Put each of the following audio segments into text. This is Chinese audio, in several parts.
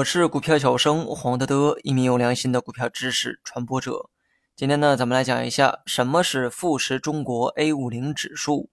我是股票小生黄德德，一名有良心的股票知识传播者。今天呢，咱们来讲一下什么是富时中国 A 五零指数。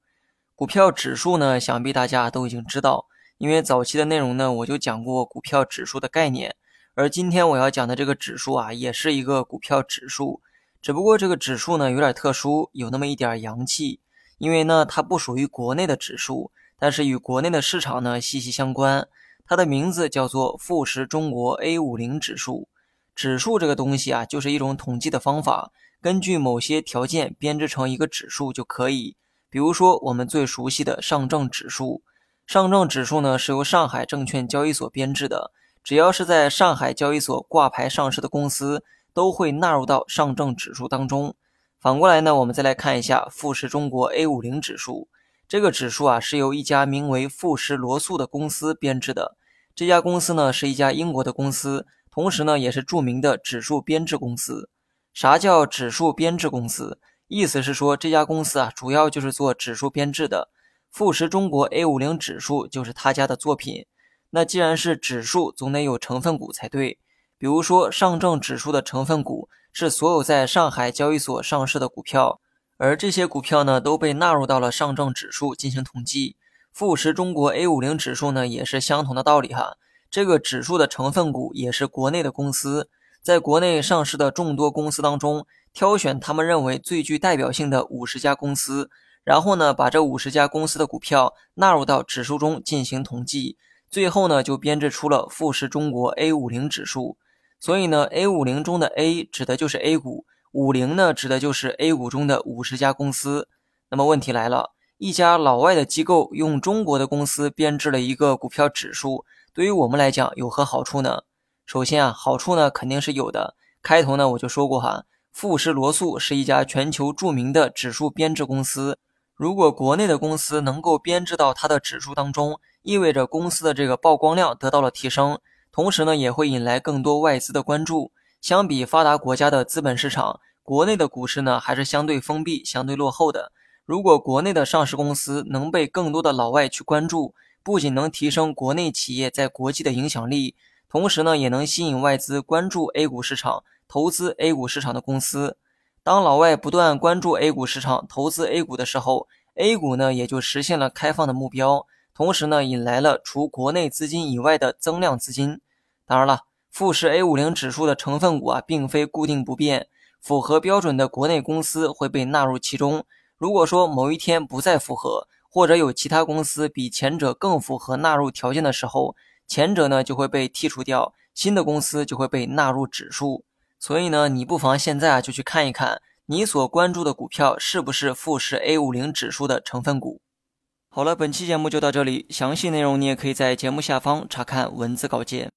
股票指数呢，想必大家都已经知道，因为早期的内容呢，我就讲过股票指数的概念。而今天我要讲的这个指数啊，也是一个股票指数，只不过这个指数呢有点特殊，有那么一点洋气，因为呢它不属于国内的指数，但是与国内的市场呢息息相关。它的名字叫做富时中国 A 五零指数。指数这个东西啊，就是一种统计的方法，根据某些条件编制成一个指数就可以。比如说我们最熟悉的上证指数，上证指数呢是由上海证券交易所编制的，只要是在上海交易所挂牌上市的公司，都会纳入到上证指数当中。反过来呢，我们再来看一下富时中国 A 五零指数。这个指数啊，是由一家名为富时罗素的公司编制的。这家公司呢，是一家英国的公司，同时呢，也是著名的指数编制公司。啥叫指数编制公司？意思是说，这家公司啊，主要就是做指数编制的。富时中国 A 五零指数就是他家的作品。那既然是指数，总得有成分股才对。比如说，上证指数的成分股是所有在上海交易所上市的股票。而这些股票呢，都被纳入到了上证指数进行统计。富时中国 A 五零指数呢，也是相同的道理哈。这个指数的成分股也是国内的公司，在国内上市的众多公司当中，挑选他们认为最具代表性的五十家公司，然后呢，把这五十家公司的股票纳入到指数中进行统计，最后呢，就编制出了富时中国 A 五零指数。所以呢，A 五零中的 A 指的就是 A 股。五零呢，指的就是 A 股中的五十家公司。那么问题来了，一家老外的机构用中国的公司编制了一个股票指数，对于我们来讲有何好处呢？首先啊，好处呢肯定是有的。开头呢我就说过哈，富时罗素是一家全球著名的指数编制公司。如果国内的公司能够编制到它的指数当中，意味着公司的这个曝光量得到了提升，同时呢也会引来更多外资的关注。相比发达国家的资本市场，国内的股市呢还是相对封闭、相对落后的。如果国内的上市公司能被更多的老外去关注，不仅能提升国内企业在国际的影响力，同时呢也能吸引外资关注 A 股市场、投资 A 股市场的公司。当老外不断关注 A 股市场、投资 A 股的时候，A 股呢也就实现了开放的目标，同时呢引来了除国内资金以外的增量资金。当然了。富时 A 五零指数的成分股啊，并非固定不变，符合标准的国内公司会被纳入其中。如果说某一天不再符合，或者有其他公司比前者更符合纳入条件的时候，前者呢就会被剔除掉，新的公司就会被纳入指数。所以呢，你不妨现在啊就去看一看，你所关注的股票是不是富时 A 五零指数的成分股。好了，本期节目就到这里，详细内容你也可以在节目下方查看文字稿件。